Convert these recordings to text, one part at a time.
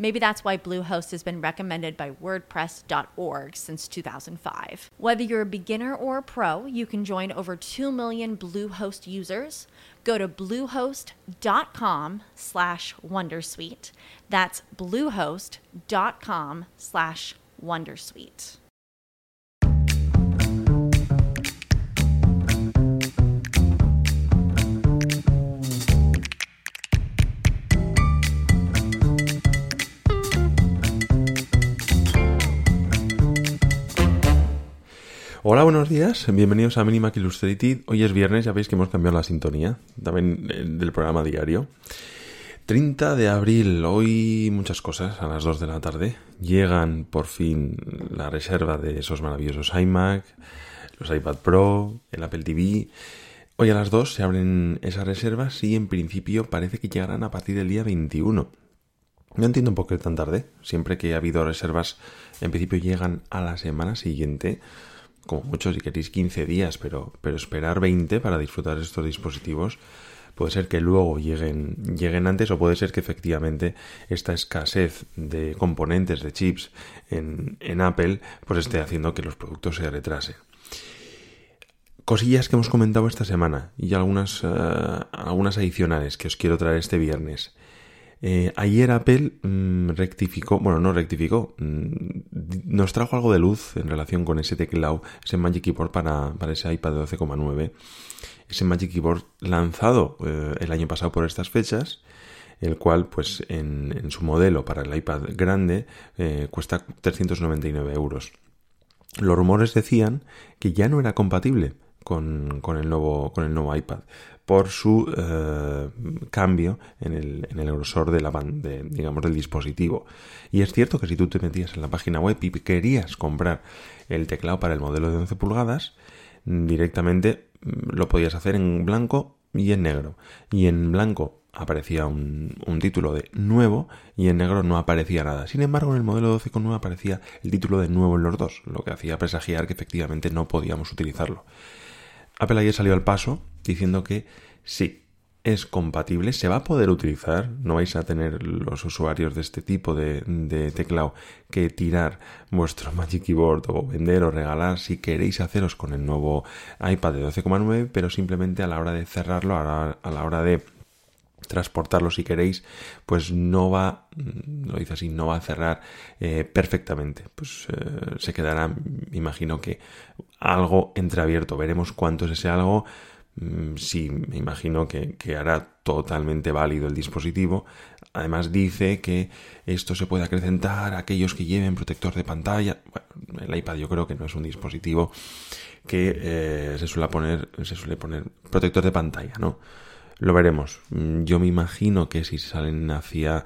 Maybe that's why Bluehost has been recommended by WordPress.org since 2005. Whether you're a beginner or a pro, you can join over 2 million Bluehost users. Go to bluehost.com slash wondersuite. That's bluehost.com slash wondersuite. Hola, buenos días, bienvenidos a Minimac Illustrated. Hoy es viernes, ya veis que hemos cambiado la sintonía también eh, del programa diario. 30 de abril, hoy muchas cosas a las 2 de la tarde. Llegan por fin la reserva de esos maravillosos iMac, los iPad Pro, el Apple TV. Hoy a las 2 se abren esas reservas y en principio parece que llegarán a partir del día 21. No entiendo por qué tan tarde. Siempre que ha habido reservas, en principio llegan a la semana siguiente como mucho si queréis 15 días, pero, pero esperar 20 para disfrutar estos dispositivos puede ser que luego lleguen, lleguen antes o puede ser que efectivamente esta escasez de componentes de chips en, en Apple pues esté haciendo que los productos se retrasen. Cosillas que hemos comentado esta semana y algunas, uh, algunas adicionales que os quiero traer este viernes. Eh, ayer Apple mmm, rectificó, bueno, no rectificó, mmm, nos trajo algo de luz en relación con ese teclado, ese Magic Keyboard para, para ese iPad de 12,9. Ese Magic Keyboard lanzado eh, el año pasado por estas fechas, el cual, pues, en, en su modelo para el iPad grande eh, cuesta 399 euros. Los rumores decían que ya no era compatible con, el, nuevo, con el nuevo iPad por su eh, cambio en el, en el, grosor de la digamos, del dispositivo. Y es cierto que si tú te metías en la página web y querías comprar el teclado para el modelo de 11 pulgadas, directamente mm, lo podías hacer en blanco y en negro. Y en blanco aparecía un, un, título de nuevo y en negro no aparecía nada. Sin embargo, en el modelo 12.9 aparecía el título de nuevo en los dos, lo que hacía presagiar que efectivamente no podíamos utilizarlo. Apple ayer salió al paso diciendo que sí, es compatible, se va a poder utilizar, no vais a tener los usuarios de este tipo de, teclado que tirar vuestro Magic Keyboard o vender o regalar si queréis haceros con el nuevo iPad de 12,9, pero simplemente a la hora de cerrarlo, a la hora de transportarlo si queréis, pues no va, lo dice así, no va a cerrar eh, perfectamente. Pues eh, se quedará, me imagino que algo entreabierto. Veremos cuánto es ese algo. Mm, sí, me imagino que, que, hará totalmente válido el dispositivo. Además dice que esto se puede acrecentar a aquellos que lleven protector de pantalla. Bueno, el iPad yo creo que no es un dispositivo que eh, se suele poner, se suele poner protector de pantalla, ¿no? Lo veremos. Mm, yo me imagino que si salen hacia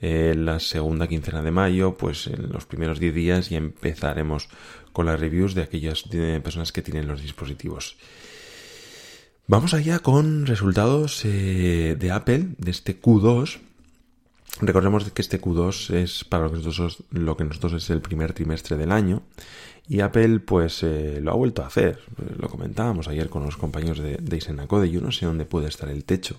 eh, la segunda quincena de mayo, pues en los primeros 10 días ya empezaremos con las reviews de aquellas personas que tienen los dispositivos. Vamos allá con resultados eh, de Apple de este Q2. Recordemos que este Q2 es para lo nosotros, lo que nosotros es el primer trimestre del año y Apple pues eh, lo ha vuelto a hacer. Lo comentábamos ayer con los compañeros de, de Isenacode. Yo no sé dónde puede estar el techo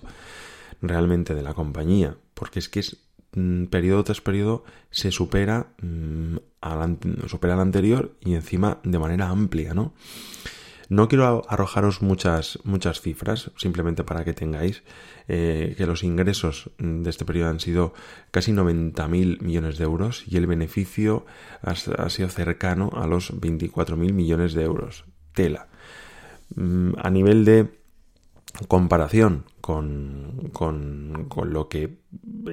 realmente de la compañía, porque es que es mmm, periodo tras periodo se supera, mmm, al, supera al anterior y encima de manera amplia, ¿no? No quiero arrojaros muchas, muchas cifras, simplemente para que tengáis eh, que los ingresos de este periodo han sido casi 90.000 millones de euros y el beneficio ha, sido cercano a los 24.000 millones de euros. Tela. Mm, a nivel de comparación con, con, con, lo que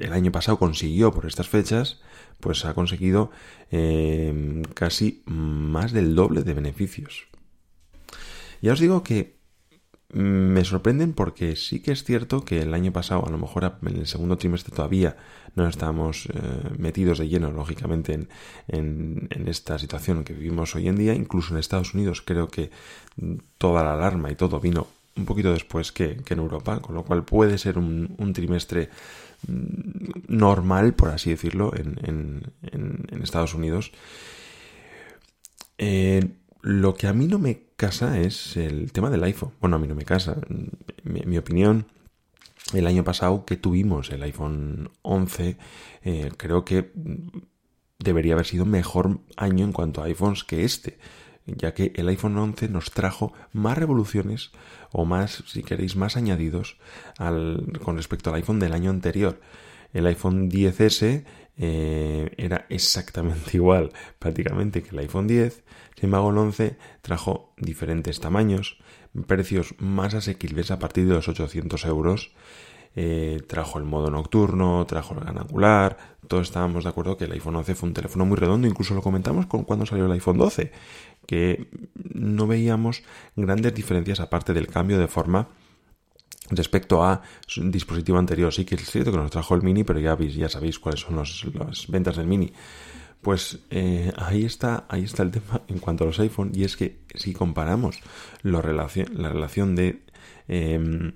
el año pasado consiguió por estas fechas, pues ha conseguido eh, casi más del doble de beneficios. Ya os digo que me sorprenden porque sí que es cierto que el año pasado, a lo mejor en el segundo trimestre todavía no estábamos eh, metidos de lleno, lógicamente, en, en, esta situación que vivimos hoy en día. Incluso en Estados Unidos creo que toda la alarma y todo vino un poquito después que, que en Europa, con lo cual puede ser un, un trimestre mm, normal, por así decirlo, en, en Estados Unidos. Eh, lo que a mí no me casa es el tema del iPhone. Bueno, a mí no me casa. Mi, mi opinión, el año pasado que tuvimos el iPhone 11, eh, creo que debería haber sido mejor año en cuanto a iPhones que este, ya que el iPhone 11 nos trajo más revoluciones o más, si queréis, más añadidos al, con respecto al iPhone del año anterior. El iPhone 10S eh, era exactamente igual prácticamente que el iPhone 10. Sin embargo, el 11 trajo diferentes tamaños, precios más asequibles a partir de los 800 euros. Eh, trajo el modo nocturno, trajo el gran angular. Todos estábamos de acuerdo que el iPhone 11 fue un teléfono muy redondo. Incluso lo comentamos con cuando salió el iPhone 12, que no veíamos grandes diferencias aparte del cambio de forma Respecto a un dispositivo anterior, sí que es cierto que nos trajo el Mini, pero ya, sabéis cuáles son las ventas del Mini. Pues eh, ahí está, ahí está el tema en cuanto a los iPhone, y es que si comparamos la relación de, eh,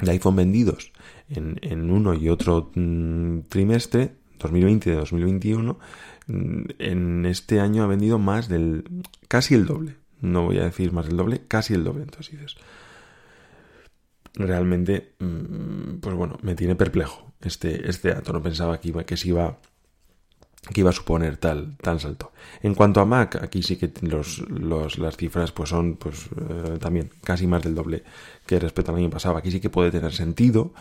de iPhone vendidos en, uno y otro mm, trimestre, 2020 y 2021, mm, en este año ha vendido más del casi el doble. No voy a decir más del doble, casi el doble. Entonces dices, realmente, mm, pues bueno, me tiene perplejo este, este dato. No pensaba que, iba, que se iba que iba a suponer tal, tal salto. En cuanto a Mac, aquí sí que los, los, las cifras pues son pues eh, también casi más del doble que respecto al año pasado. Aquí sí que puede tener sentido.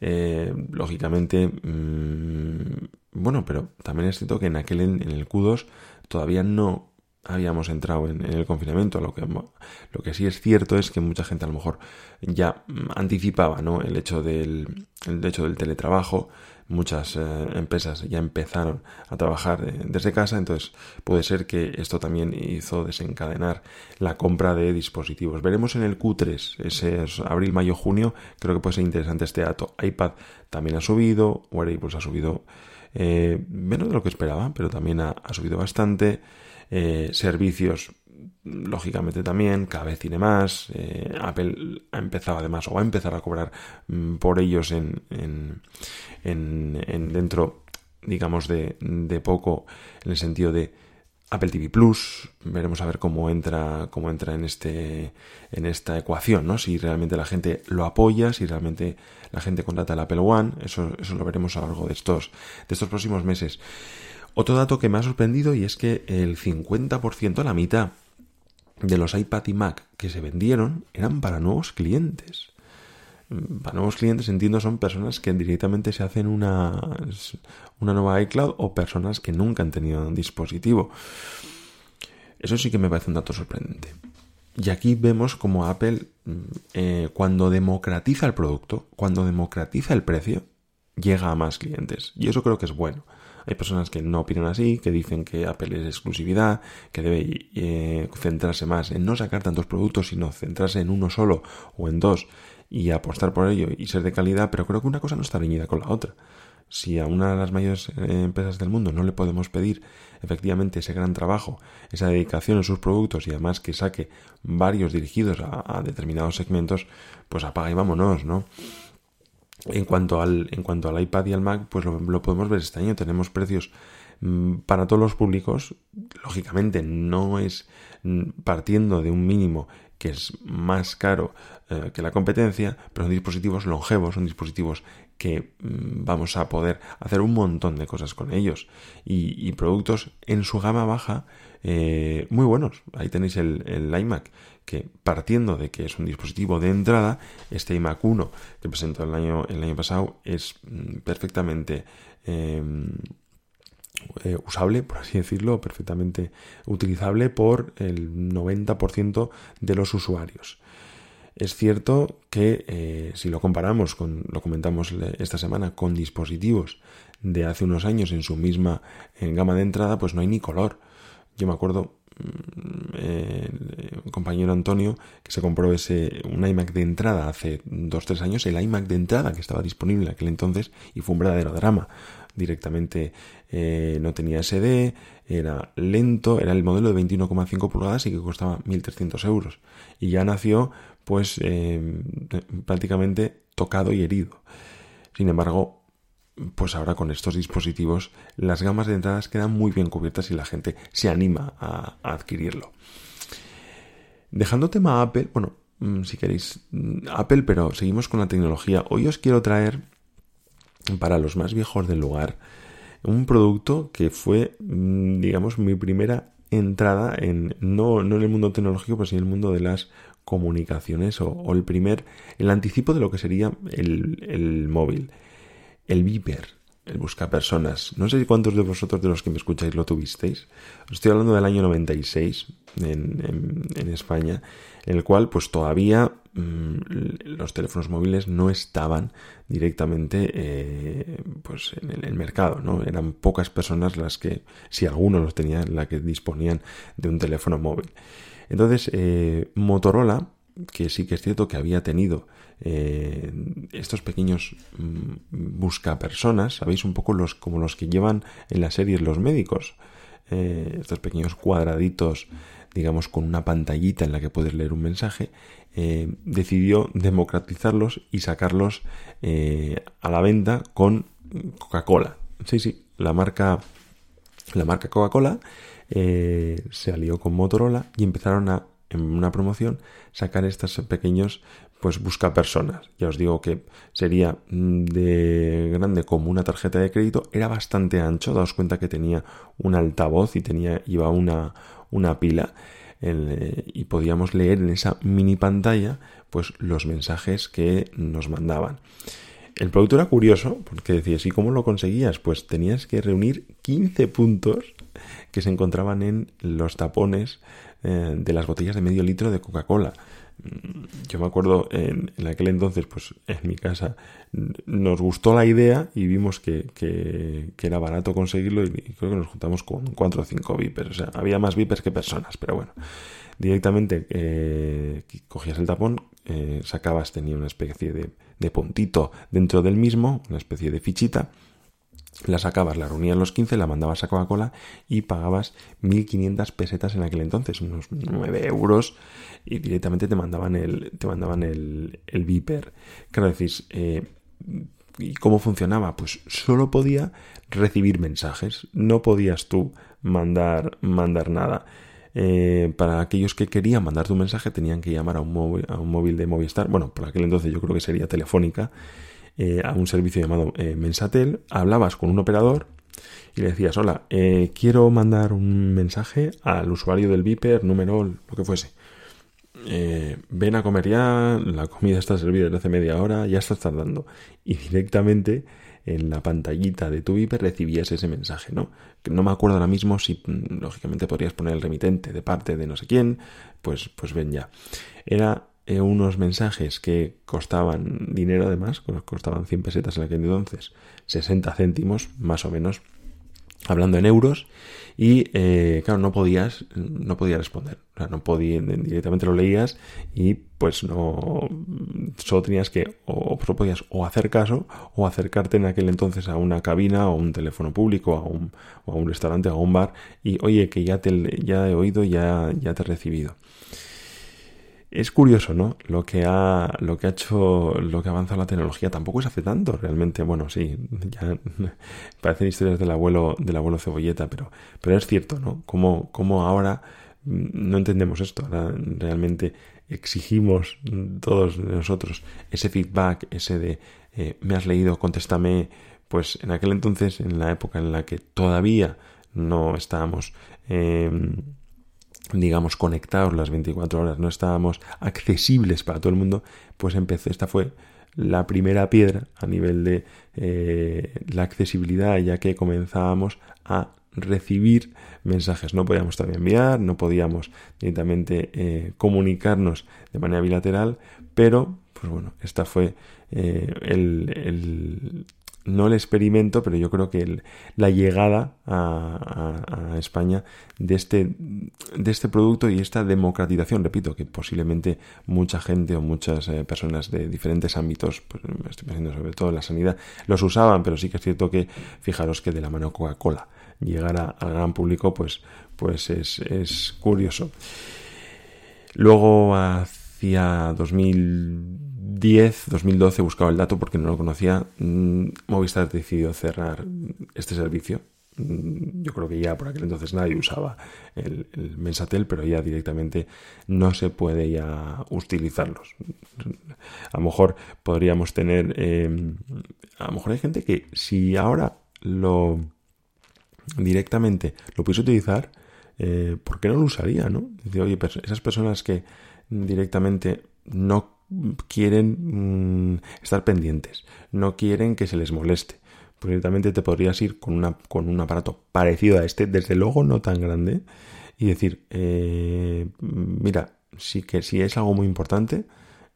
Eh, lógicamente, mmm, bueno, pero también es cierto que en aquel en el Q2 todavía no habíamos entrado en, el confinamiento. Lo que, lo que sí es cierto es que mucha gente a lo mejor ya anticipaba ¿no? el, hecho del, el hecho del teletrabajo. Muchas eh, empresas ya empezaron a trabajar eh, desde casa, entonces puede ser que esto también hizo desencadenar la compra de dispositivos. Veremos en el Q3, ese es abril, mayo, junio, creo que puede ser interesante este dato. iPad también ha subido, Wearables ha subido eh, menos de lo que esperaba, pero también ha, ha subido bastante. Eh, servicios lógicamente también, cada vez tiene más, eh, Apple ha empezado además o va a empezar a cobrar mm, por ellos en, en, en, dentro digamos de, de, poco en el sentido de Apple TV Plus, veremos a ver cómo entra, cómo entra en este, en esta ecuación, ¿no? Si realmente la gente lo apoya, si realmente la gente contrata el Apple One, eso, eso lo veremos a lo largo de estos, de estos próximos meses. Otro dato que me ha sorprendido y es que el 50%, la mitad de los iPad y Mac que se vendieron eran para nuevos clientes. Mm, para nuevos clientes entiendo son personas que directamente se hacen una, una nueva iCloud o personas que nunca han tenido un dispositivo. Eso sí que me parece un dato sorprendente. Y aquí vemos como Apple, mm, eh, cuando democratiza el producto, cuando democratiza el precio, llega a más clientes. Y eso creo que es bueno. Hay personas que no opinan así, que dicen que Apple es exclusividad, que debe eh, centrarse más en no sacar tantos productos, sino centrarse en uno solo o en dos y apostar por ello y ser de calidad, pero creo que una cosa no está reñida con la otra. Si a una de las mayores eh, empresas del mundo no le podemos pedir efectivamente ese gran trabajo, esa dedicación en sus productos y además que saque varios dirigidos a, a determinados segmentos, pues apaga y vámonos, ¿no? En cuanto al, en cuanto al iPad y al Mac, pues lo, lo podemos ver este año. Tenemos precios mm, para todos los públicos. Lógicamente, no es mm, partiendo de un mínimo que es más caro eh, que la competencia, pero son dispositivos longevos, son dispositivos que mm, vamos a poder hacer un montón de cosas con ellos y, productos en su gama baja eh, muy buenos. Ahí tenéis el, el iMac que partiendo de que es un dispositivo de entrada, este iMac 1 que presentó el año, el año pasado es mm, perfectamente em, eh, usable, por así decirlo, perfectamente utilizable por el 90% de los usuarios. Es cierto que eh, si lo comparamos con, lo comentamos esta semana, con dispositivos de hace unos años en su misma gama de entrada, pues no hay ni color. Yo me acuerdo, mm, un compañero Antonio que se compró ese un iMac de entrada hace dos tres años el iMac de entrada que estaba disponible en aquel entonces y fue un verdadero drama. Directamente eh, no tenía SD era lento era el modelo de 21,5 pulgadas y que costaba 1.300 euros. Y ya nació pues eh, prácticamente tocado y herido. Sin embargo pues ahora con estos dispositivos las gamas de entradas quedan muy bien cubiertas y la gente se anima a, adquirirlo. Dejando tema Apple, bueno, mm, si queréis mm, Apple, pero seguimos con la tecnología. Hoy os quiero traer para los más viejos del lugar un producto que fue, mm, digamos, mi primera entrada en no, no en el mundo tecnológico, pero en el mundo de las comunicaciones o, el primer, el anticipo de lo que sería el, el móvil el Viper, el buscapersonas. No sé cuántos de vosotros de los que me escucháis lo tuvisteis. estoy hablando del año 96 en, en, España, en el cual pues todavía mm, los teléfonos móviles no estaban directamente eh, pues en el, mercado, ¿no? Eran pocas personas las que, si alguno los tenía, las que disponían de un teléfono móvil. Entonces, eh, Motorola que sí que es cierto que había tenido eh, estos pequeños mm, buscapersonas, sabéis un poco los como los que llevan en las series los médicos, eh, estos pequeños cuadraditos, digamos con una pantallita en la que puedes leer un mensaje, eh, decidió democratizarlos y sacarlos a la venta con Coca-Cola. Sí, sí, la marca la marca Coca-Cola se alió con Motorola y empezaron a en una promoción sacar estos pequeños pues busca personas. Ya os digo que sería mm, de grande como una tarjeta de crédito, era bastante ancho, daos cuenta que tenía un altavoz y tenía iba una, una pila eh, y podíamos leer en esa mini pantalla pues los mensajes que nos mandaban. El producto era curioso porque decías, ¿y cómo lo conseguías? Pues tenías que reunir 15 puntos que se encontraban en los tapones eh, de las botellas de medio litro de Coca-Cola. Yo me acuerdo en, aquel entonces, pues en mi casa, nos gustó la idea y vimos que, era barato conseguirlo y, creo que nos juntamos con cuatro o cinco vipers. O sea, había más vipers que personas, pero bueno. Directamente eh, cogías el tapón, eh, sacabas, tenía una especie de, de puntito dentro del mismo, una especie de fichita la sacabas, la reunías los 15, la mandabas a Coca-Cola y pagabas 1.500 pesetas en aquel entonces, unos 9 euros, y directamente te mandaban el, te mandaban el, el Viper. Claro, decís, eh, ¿y cómo funcionaba? Pues solo podía recibir mensajes, no podías tú mandar, mandar nada. Eh, para aquellos que querían mandar tu mensaje tenían que llamar a un, móvil, a un móvil de Movistar, bueno, por aquel entonces yo creo que sería Telefónica, eh, a un servicio llamado eh, Mensatel, hablabas con un operador y le decías, hola, eh, quiero mandar un mensaje al usuario del Viper, número, lo que fuese. ven a comer ya, la comida está servida desde hace media hora, ya estás tardando. Y directamente en la pantallita de tu Viper recibías ese mensaje, ¿no? No me acuerdo ahora mismo si, lógicamente, podrías poner el remitente de parte de no sé quién, pues, pues ven ya. Era eh, unos mensajes que costaban dinero además, costaban 100 pesetas en aquel entonces, 60 céntimos más o menos, hablando en euros, y eh, claro, no podías, no podías responder, o sea, no podías, directamente lo leías y pues no, solo tenías que, o, podías o hacer caso, o acercarte en aquel entonces a una cabina o un teléfono público, a un, o a un restaurante, o a un bar, y oye, que ya te ya he oído, ya, ya te he recibido. Es curioso, ¿no? Lo que ha, lo que ha hecho, lo que ha avanzado la tecnología tampoco es hace tanto, realmente. Bueno, sí, ya parecen historias del abuelo, del abuelo cebolleta, pero, pero es cierto, ¿no? Como, como ahora mm, no entendemos esto. Ahora realmente exigimos todos nosotros ese feedback, ese de eh, me has leído, contéstame. Pues en aquel entonces, en la época en la que todavía no estábamos eh, digamos, conectados las 24 horas, no estábamos accesibles para todo el mundo, pues empezó, esta fue la primera piedra a nivel de eh, la accesibilidad, ya que comenzábamos a recibir mensajes. No podíamos todavía enviar, no podíamos directamente eh, comunicarnos de manera bilateral, pero, pues bueno, esta fue eh, el, no el experimento, pero yo creo que la llegada a, España de este, de este producto y esta democratización, repito, que posiblemente mucha gente o muchas eh, personas de diferentes ámbitos, pues estoy pensando sobre todo en la sanidad, los usaban, pero sí que es cierto que fijaros que de la mano Coca-Cola llegar al gran público, pues, pues es, es curioso. Luego hacia 2000 2010, 2012 buscaba el dato porque no lo conocía. Mm, Movistar decidió cerrar este servicio. Mm, yo creo que ya por aquel entonces nadie usaba el, Mensatel, pero ya directamente no se puede ya utilizarlos. A lo mejor podríamos tener. Em, a lo mejor hay gente que si ahora lo directamente lo pudiese utilizar, eh, ¿por qué no lo usaría? ¿no? Oye, esas personas que directamente no quieren mm, estar pendientes, no quieren que se les moleste. Pues te podrías ir con, una, con un aparato parecido a este, desde luego no tan grande, y decir, eh, mira, sí que si es algo muy importante,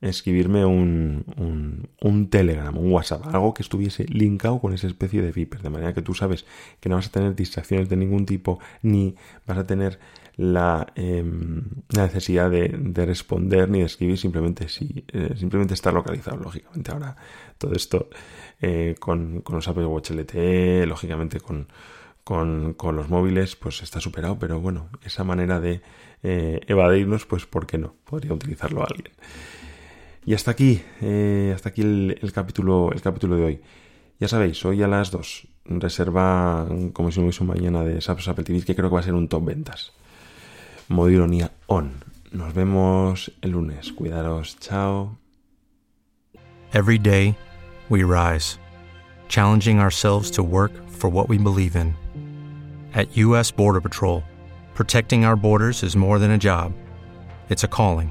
escribirme un, un, un, Telegram, un WhatsApp, algo que estuviese linkado con esa especie de Viper, de manera que tú sabes que no vas a tener distracciones de ningún tipo, ni vas a tener la, la necesidad de, de, responder ni de escribir, simplemente, si, eh, simplemente estar localizado, lógicamente. Ahora, todo esto eh, con, con, los Apple Watch LTE, lógicamente con, con, con, los móviles, pues está superado, pero bueno, esa manera de eh, evadirnos, pues ¿por qué no? Podría utilizarlo alguien. Y hasta aquí, hasta aquí el, el, capítulo, el capítulo de hoy. Ya sabéis, hoy a las 2 reserva, como si no hubiese mañana de SAPS Apple TV, que creo que va a ser un top ventas. modo ironía on. Nos vemos el lunes. Cuidaros. Chao. Every day, we rise, challenging ourselves to work for what we believe in. At U.S. Border Patrol, protecting our borders is more than a job, it's a calling.